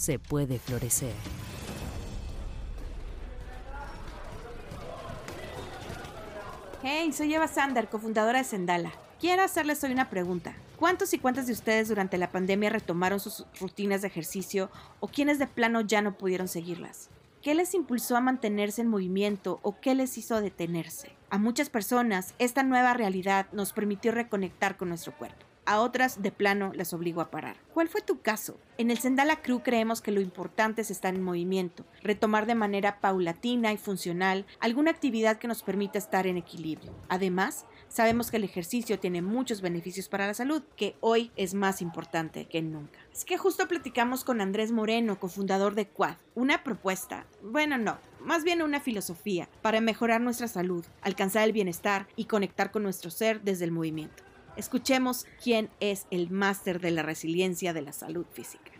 se puede florecer. Hey, soy Eva Sander, cofundadora de Sendala. Quiero hacerles hoy una pregunta. ¿Cuántos y cuántas de ustedes durante la pandemia retomaron sus rutinas de ejercicio o quienes de plano ya no pudieron seguirlas? ¿Qué les impulsó a mantenerse en movimiento o qué les hizo detenerse? A muchas personas, esta nueva realidad nos permitió reconectar con nuestro cuerpo a otras de plano las obligó a parar. ¿Cuál fue tu caso? En el Sendala Crew creemos que lo importante es estar en movimiento, retomar de manera paulatina y funcional alguna actividad que nos permita estar en equilibrio. Además, sabemos que el ejercicio tiene muchos beneficios para la salud, que hoy es más importante que nunca. Es que justo platicamos con Andrés Moreno, cofundador de Quad, una propuesta, bueno no, más bien una filosofía para mejorar nuestra salud, alcanzar el bienestar y conectar con nuestro ser desde el movimiento. Escuchemos quién es el máster de la resiliencia de la salud física.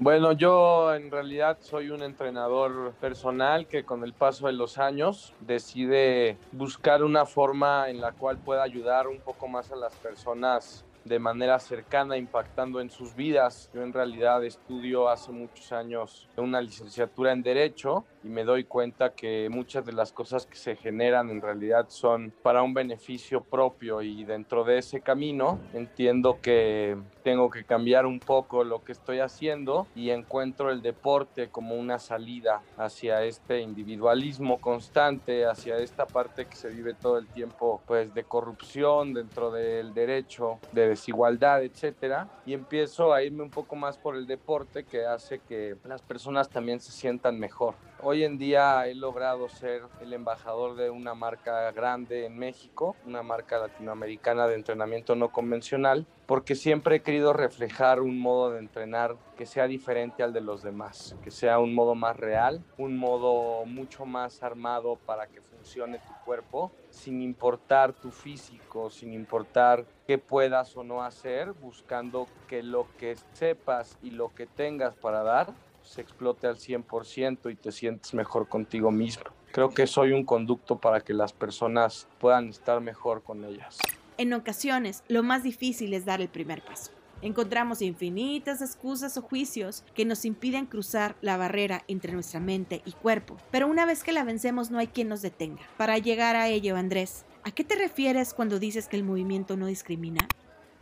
Bueno, yo en realidad soy un entrenador personal que con el paso de los años decide buscar una forma en la cual pueda ayudar un poco más a las personas de manera cercana impactando en sus vidas. Yo en realidad estudio hace muchos años una licenciatura en Derecho y me doy cuenta que muchas de las cosas que se generan en realidad son para un beneficio propio y dentro de ese camino entiendo que tengo que cambiar un poco lo que estoy haciendo y encuentro el deporte como una salida hacia este individualismo constante, hacia esta parte que se vive todo el tiempo pues de corrupción dentro del derecho, de desigualdad, etcétera, y empiezo a irme un poco más por el deporte que hace que las personas también se sientan mejor. Hoy en día he logrado ser el embajador de una marca grande en México, una marca latinoamericana de entrenamiento no convencional, porque siempre he querido reflejar un modo de entrenar que sea diferente al de los demás, que sea un modo más real, un modo mucho más armado para que funcione tu cuerpo, sin importar tu físico, sin importar qué puedas o no hacer, buscando que lo que sepas y lo que tengas para dar se explote al 100% y te sientes mejor contigo mismo. Creo que soy un conducto para que las personas puedan estar mejor con ellas. En ocasiones, lo más difícil es dar el primer paso. Encontramos infinitas excusas o juicios que nos impiden cruzar la barrera entre nuestra mente y cuerpo, pero una vez que la vencemos no hay quien nos detenga. Para llegar a ello, Andrés, ¿a qué te refieres cuando dices que el movimiento no discrimina?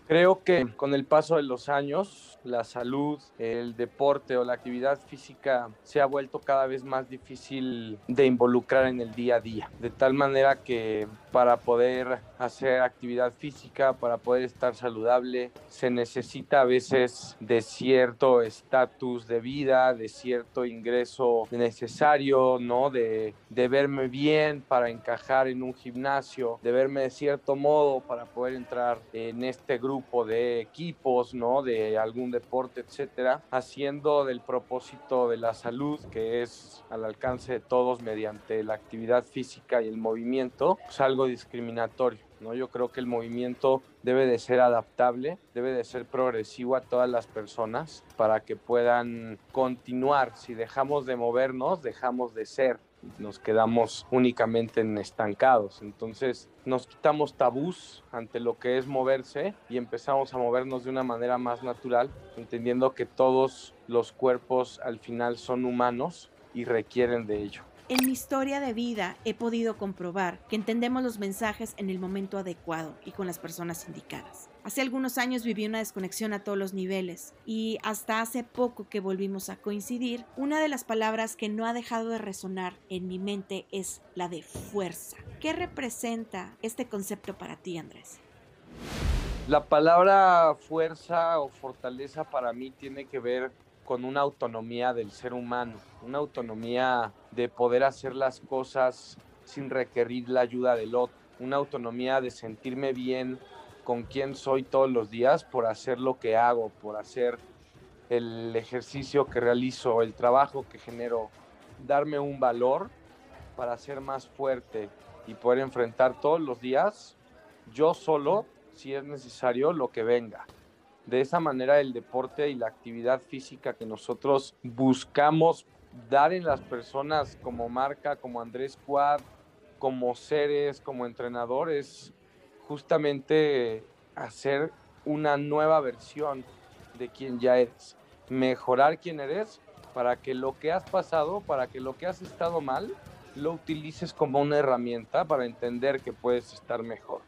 Creo que con el paso de los años, la salud, el deporte o la actividad física se ha vuelto cada vez más difícil de involucrar en el día a día. De tal manera que para poder hacer actividad física, para poder estar saludable, se necesita a veces de cierto estatus de vida, de cierto ingreso necesario, ¿no? De, de verme bien para encajar en un gimnasio, de verme de cierto modo para poder entrar en este grupo de equipos, ¿no? De algún deporte, etcétera, haciendo del propósito de la salud, que es al alcance de todos mediante la actividad física y el movimiento, pues algo discriminatorio. ¿no? Yo creo que el movimiento debe de ser adaptable, debe de ser progresivo a todas las personas para que puedan continuar. Si dejamos de movernos, dejamos de ser nos quedamos únicamente en estancados. Entonces nos quitamos tabús ante lo que es moverse y empezamos a movernos de una manera más natural, entendiendo que todos los cuerpos al final son humanos y requieren de ello. En mi historia de vida he podido comprobar que entendemos los mensajes en el momento adecuado y con las personas indicadas. Hace algunos años viví una desconexión a todos los niveles y hasta hace poco que volvimos a coincidir, una de las palabras que no ha dejado de resonar en mi mente es la de fuerza. ¿Qué representa este concepto para ti, Andrés? La palabra fuerza o fortaleza para mí tiene que ver con una autonomía del ser humano, una autonomía de poder hacer las cosas sin requerir la ayuda del otro, una autonomía de sentirme bien con quien soy todos los días por hacer lo que hago, por hacer el ejercicio que realizo, el trabajo que genero, darme un valor para ser más fuerte y poder enfrentar todos los días, yo solo, si es necesario, lo que venga. De esa manera el deporte y la actividad física que nosotros buscamos dar en las personas como marca, como Andrés Quad, como seres, como entrenadores, justamente hacer una nueva versión de quien ya eres. Mejorar quién eres para que lo que has pasado, para que lo que has estado mal, lo utilices como una herramienta para entender que puedes estar mejor.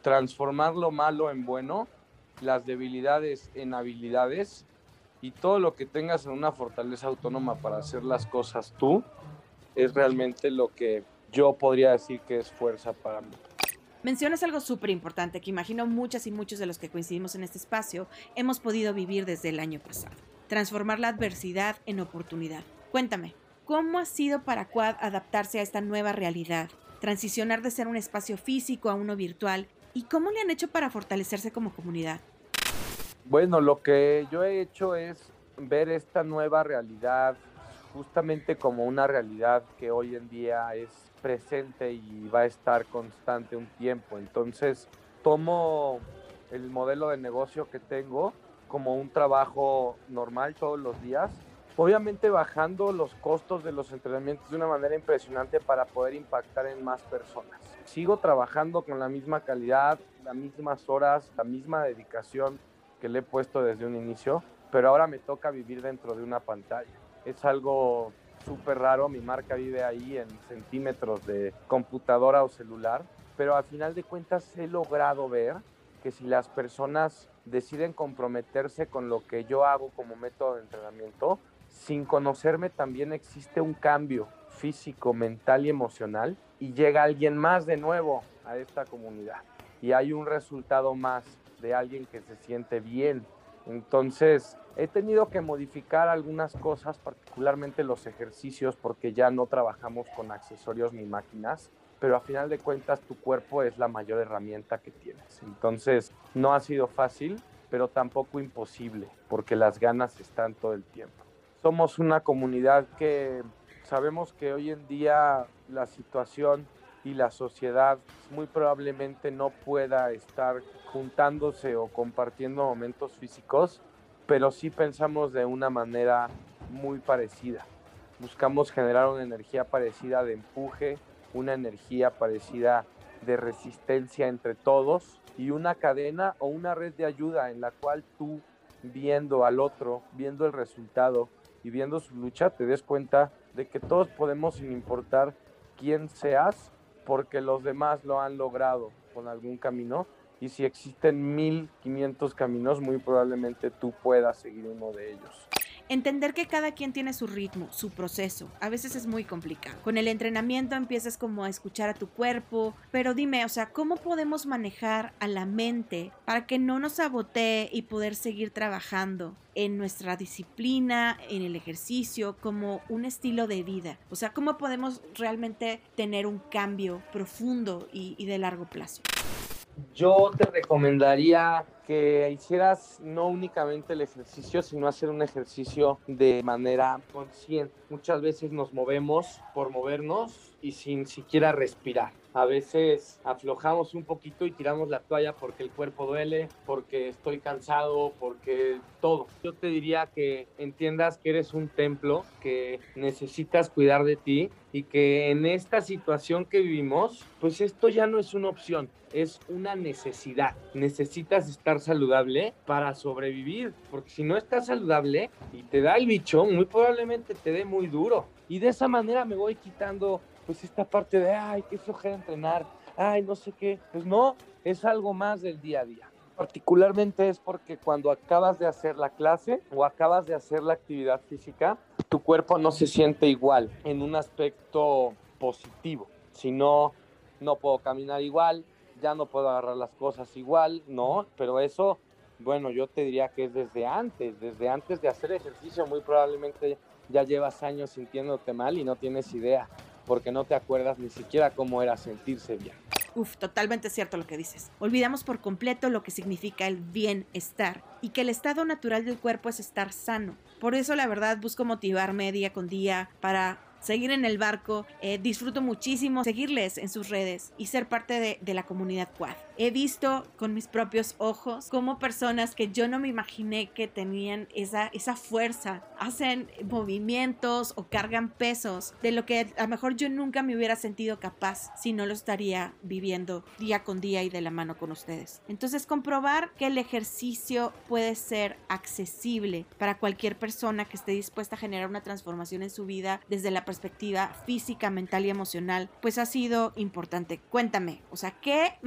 Transformar lo malo en bueno, las debilidades en habilidades y todo lo que tengas en una fortaleza autónoma para hacer las cosas tú, es realmente lo que yo podría decir que es fuerza para mí. Mencionas algo súper importante que imagino muchas y muchos de los que coincidimos en este espacio hemos podido vivir desde el año pasado. Transformar la adversidad en oportunidad. Cuéntame, ¿cómo ha sido para Quad adaptarse a esta nueva realidad? Transicionar de ser un espacio físico a uno virtual. ¿Y cómo le han hecho para fortalecerse como comunidad? Bueno, lo que yo he hecho es ver esta nueva realidad justamente como una realidad que hoy en día es presente y va a estar constante un tiempo. Entonces, tomo el modelo de negocio que tengo como un trabajo normal todos los días, obviamente bajando los costos de los entrenamientos de una manera impresionante para poder impactar en más personas. Sigo trabajando con la misma calidad, las mismas horas, la misma dedicación que le he puesto desde un inicio, pero ahora me toca vivir dentro de una pantalla. Es algo súper raro, mi marca vive ahí en centímetros de computadora o celular, pero al final de cuentas he logrado ver que si las personas deciden comprometerse con lo que yo hago como método de entrenamiento, sin conocerme también existe un cambio físico, mental y emocional y llega alguien más de nuevo a esta comunidad y hay un resultado más de alguien que se siente bien. Entonces, he tenido que modificar algunas cosas, particularmente los ejercicios, porque ya no trabajamos con accesorios ni máquinas, pero a final de cuentas tu cuerpo es la mayor herramienta que tienes. Entonces, no ha sido fácil, pero tampoco imposible, porque las ganas están todo el tiempo. Somos una comunidad que sabemos que hoy en día la situación y la sociedad muy probablemente no pueda estar juntándose o compartiendo momentos físicos, pero sí pensamos de una manera muy parecida. Buscamos generar una energía parecida de empuje, una energía parecida de resistencia entre todos y una cadena o una red de ayuda en la cual tú viendo al otro, viendo el resultado y viendo su lucha, te des cuenta de que todos podemos, sin importar quién seas, porque los demás lo han logrado con algún camino. Y si existen 1500 caminos, muy probablemente tú puedas seguir uno de ellos. Entender que cada quien tiene su ritmo, su proceso, a veces es muy complicado. Con el entrenamiento empiezas como a escuchar a tu cuerpo, pero dime, o sea, ¿cómo podemos manejar a la mente para que no nos sabotee y poder seguir trabajando en nuestra disciplina, en el ejercicio, como un estilo de vida? O sea, ¿cómo podemos realmente tener un cambio profundo y, y de largo plazo? Yo te recomendaría que hicieras no únicamente el ejercicio, sino hacer un ejercicio de manera consciente. Muchas veces nos movemos por movernos y sin siquiera respirar. A veces aflojamos un poquito y tiramos la toalla porque el cuerpo duele, porque estoy cansado, porque todo. Yo te diría que entiendas que eres un templo, que necesitas cuidar de ti y que en esta situación que vivimos, pues esto ya no es una opción, es una necesidad. Necesitas estar saludable para sobrevivir, porque si no estás saludable y te da el bicho, muy probablemente te dé muy duro. Y de esa manera me voy quitando pues esta parte de, ay, qué flojera entrenar, ay, no sé qué, pues no, es algo más del día a día. Particularmente es porque cuando acabas de hacer la clase o acabas de hacer la actividad física, tu cuerpo no se siente igual en un aspecto positivo. Si no, no puedo caminar igual, ya no puedo agarrar las cosas igual, ¿no? Pero eso, bueno, yo te diría que es desde antes, desde antes de hacer ejercicio, muy probablemente ya llevas años sintiéndote mal y no tienes idea porque no te acuerdas ni siquiera cómo era sentirse bien. Uf, totalmente cierto lo que dices. Olvidamos por completo lo que significa el bienestar y que el estado natural del cuerpo es estar sano. Por eso la verdad busco motivarme día con día para seguir en el barco. Eh, disfruto muchísimo seguirles en sus redes y ser parte de, de, la comunidad Quad. He visto con mis propios ojos cómo personas que yo no me imaginé que tenían esa, esa fuerza hacen movimientos o cargan pesos de lo que a lo mejor yo nunca me hubiera sentido capaz si no lo estaría viviendo día con día y de la mano con ustedes. Entonces comprobar que el ejercicio puede ser accesible para cualquier persona que esté dispuesta a generar una transformación en su vida desde la perspectiva física, mental y emocional, pues ha sido importante. Cuéntame, o sea, ¿qué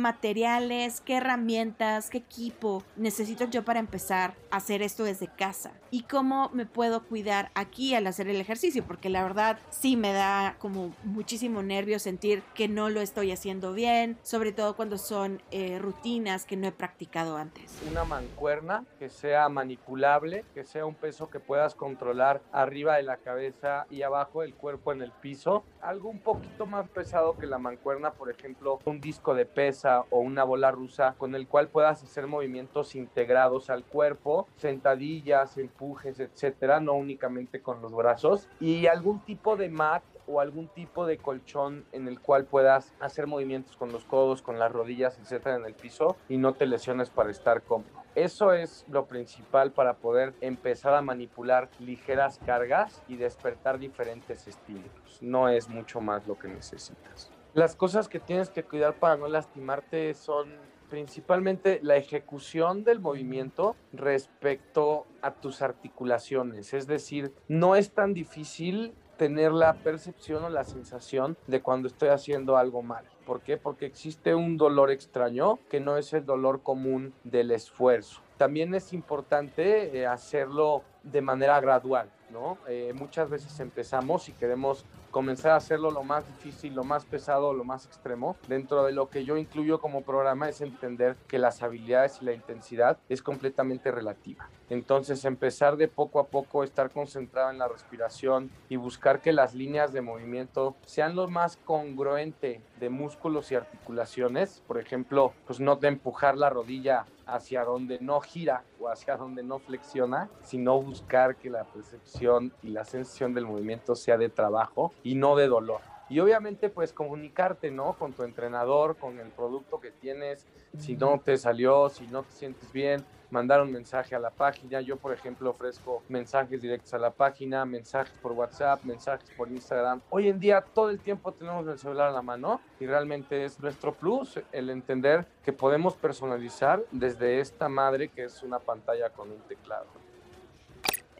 materiales, qué herramientas, qué equipo necesito yo para empezar a hacer esto desde casa? ¿Y cómo me puedo cuidar aquí al hacer el ejercicio? Porque la verdad sí me da como muchísimo nervio sentir que no lo estoy haciendo bien, sobre todo cuando son eh, rutinas que no he practicado antes. Una mancuerna que sea manipulable, que sea un peso que puedas controlar arriba de la cabeza y abajo del cuerpo en el piso. Algo un poquito más pesado que la mancuerna, por ejemplo, un disco de pesa o una bola rusa con el cual puedas hacer movimientos integrados al cuerpo, sentadillas, empujes, etcétera, no únicamente con los brazos. Y algún tipo de mat o algún tipo de colchón en el cual puedas hacer movimientos con los codos, con las rodillas, etcétera, en el piso y no te lesiones para estar cómodo. Eso es lo principal para poder empezar a manipular ligeras cargas y despertar diferentes estilos. No es mucho más lo que necesitas. Las cosas que tienes que cuidar para no lastimarte son principalmente la ejecución del movimiento respecto a tus articulaciones. Es decir, no es tan difícil tener la percepción o la sensación de cuando estoy haciendo algo mal. ¿Por qué? Porque existe un dolor extraño que no es el dolor común del esfuerzo. También es importante eh, hacerlo de manera gradual, ¿no? Eh, muchas veces empezamos y queremos comenzar a hacerlo lo más difícil, lo más pesado, lo más extremo. Dentro de lo que yo incluyo como programa es entender que las habilidades y la intensidad es completamente relativa. Entonces empezar de poco a poco, estar concentrado en la respiración y buscar que las líneas de movimiento sean lo más congruente de músculos y articulaciones. Por ejemplo, pues no de empujar la rodilla hacia donde no gira o hacia donde no flexiona, sino buscar que la percepción y la sensación del movimiento sea de trabajo y no de dolor. Y obviamente pues comunicarte, ¿no? Con tu entrenador, con el producto que tienes, si no te salió, si no te sientes bien, mandar un mensaje a la página. Yo, por ejemplo, ofrezco mensajes directos a la página, mensajes por WhatsApp, mensajes por Instagram. Hoy en día todo el tiempo tenemos el celular a la mano y realmente es nuestro plus el entender que podemos personalizar desde esta madre que es una pantalla con un teclado.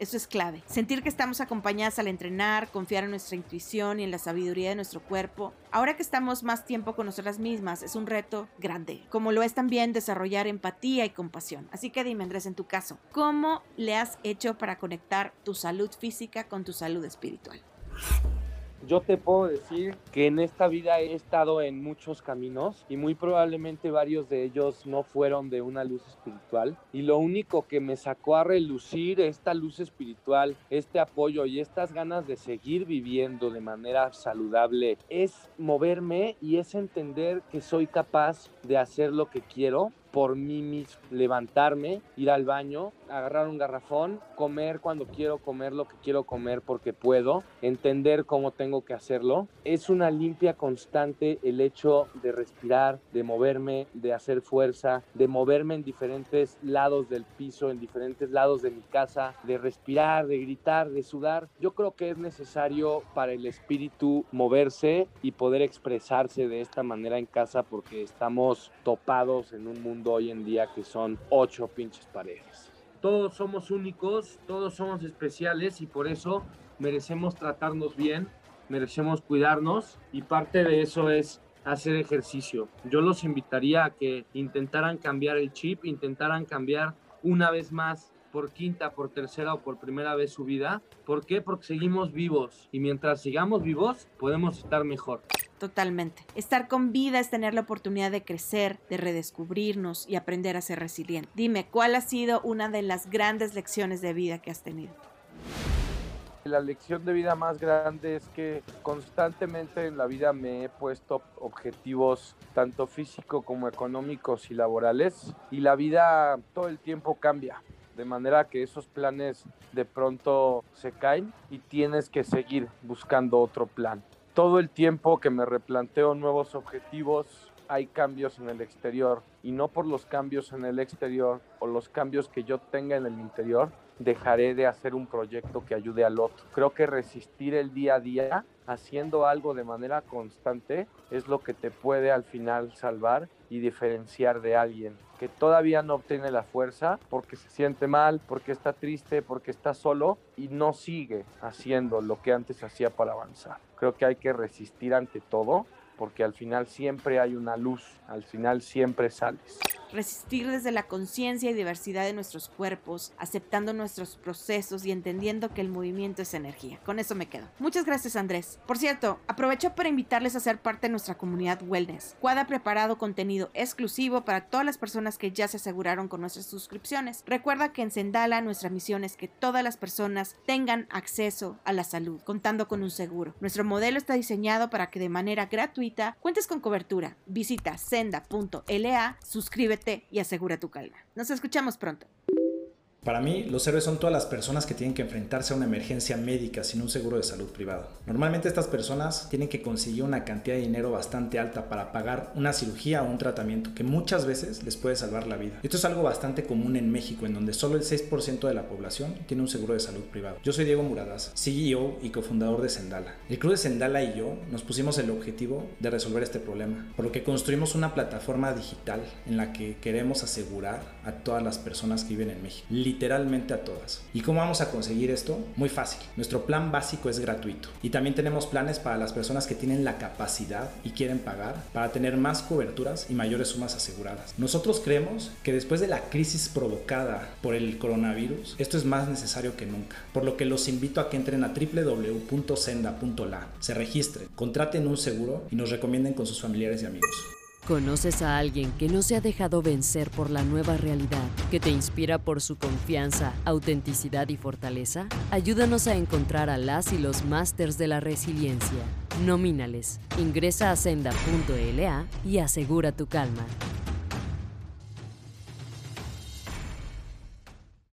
Eso es clave. Sentir que estamos acompañadas al entrenar, confiar en nuestra intuición y en la sabiduría de nuestro cuerpo. Ahora que estamos más tiempo con nosotras mismas, es un reto grande, como lo es también desarrollar empatía y compasión. Así que dime, Andrés, en tu caso, ¿cómo le has hecho para conectar tu salud física con tu salud espiritual? Yo te puedo decir que en esta vida he estado en muchos caminos y muy probablemente varios de ellos no fueron de una luz espiritual. Y lo único que me sacó a relucir esta luz espiritual, este apoyo y estas ganas de seguir viviendo de manera saludable es moverme y es entender que soy capaz de hacer lo que quiero por mí mismo, levantarme, ir al baño, agarrar un garrafón, comer cuando quiero comer lo que quiero comer porque puedo, entender cómo tengo que hacerlo. Es una limpia constante el hecho de respirar, de moverme, de hacer fuerza, de moverme en diferentes lados del piso, en diferentes lados de mi casa, de respirar, de gritar, de sudar. Yo creo que es necesario para el espíritu moverse y poder expresarse de esta manera en casa porque estamos topados en un mundo hoy en día que son ocho pinches paredes. Todos somos únicos, todos somos especiales y por eso merecemos tratarnos bien, merecemos cuidarnos y parte de eso es hacer ejercicio. Yo los invitaría a que intentaran cambiar el chip, intentaran cambiar una vez más por quinta, por tercera o por primera vez su vida. ¿Por qué? Porque seguimos vivos y mientras sigamos vivos podemos estar mejor. Totalmente. Estar con vida es tener la oportunidad de crecer, de redescubrirnos y aprender a ser resiliente. Dime, ¿cuál ha sido una de las grandes lecciones de vida que has tenido? La lección de vida más grande es que constantemente en la vida me he puesto objetivos tanto físicos como económicos y laborales y la vida todo el tiempo cambia de manera que esos planes de pronto se caen y tienes que seguir buscando otro plan. Todo el tiempo que me replanteo nuevos objetivos, hay cambios en el exterior y no por los cambios en el exterior o los cambios que yo tenga en el interior, dejaré de hacer un proyecto que ayude al otro. Creo que resistir el día a día haciendo algo de manera constante es lo que te puede al final salvar y diferenciar de alguien que todavía no obtiene la fuerza porque se siente mal, porque está triste, porque está solo y no sigue haciendo lo que antes hacía para avanzar. Creo que hay que resistir ante todo porque al final siempre hay una luz, al final siempre sales resistir desde la conciencia y diversidad de nuestros cuerpos, aceptando nuestros procesos y entendiendo que el movimiento es energía. Con eso me quedo. Muchas gracias Andrés. Por cierto, aprovecho para invitarles a ser parte de nuestra comunidad Wellness. Cuad ha preparado contenido exclusivo para todas las personas que ya se aseguraron con nuestras suscripciones. Recuerda que en Sendala nuestra misión es que todas las personas tengan acceso a la salud, contando con un seguro. Nuestro modelo está diseñado para que de manera gratuita cuentes con cobertura. Visita senda.la, suscríbete y asegura tu calma. Nos escuchamos pronto. Para mí, los héroes son todas las personas que tienen que enfrentarse a una emergencia médica sin un seguro de salud privado. Normalmente estas personas tienen que conseguir una cantidad de dinero bastante alta para pagar una cirugía o un tratamiento que muchas veces les puede salvar la vida. Esto es algo bastante común en México, en donde solo el 6% de la población tiene un seguro de salud privado. Yo soy Diego Muradas, CEO y cofundador de Sendala. El Club de Sendala y yo nos pusimos el objetivo de resolver este problema, por lo que construimos una plataforma digital en la que queremos asegurar a todas las personas que viven en México literalmente a todas. ¿Y cómo vamos a conseguir esto? Muy fácil. Nuestro plan básico es gratuito y también tenemos planes para las personas que tienen la capacidad y quieren pagar para tener más coberturas y mayores sumas aseguradas. Nosotros creemos que después de la crisis provocada por el coronavirus, esto es más necesario que nunca, por lo que los invito a que entren a www.senda.la, se registren, contraten un seguro y nos recomienden con sus familiares y amigos. ¿Conoces a alguien que no se ha dejado vencer por la nueva realidad, que te inspira por su confianza, autenticidad y fortaleza? Ayúdanos a encontrar a las y los másters de la resiliencia. Nomínales. Ingresa a senda.la y asegura tu calma.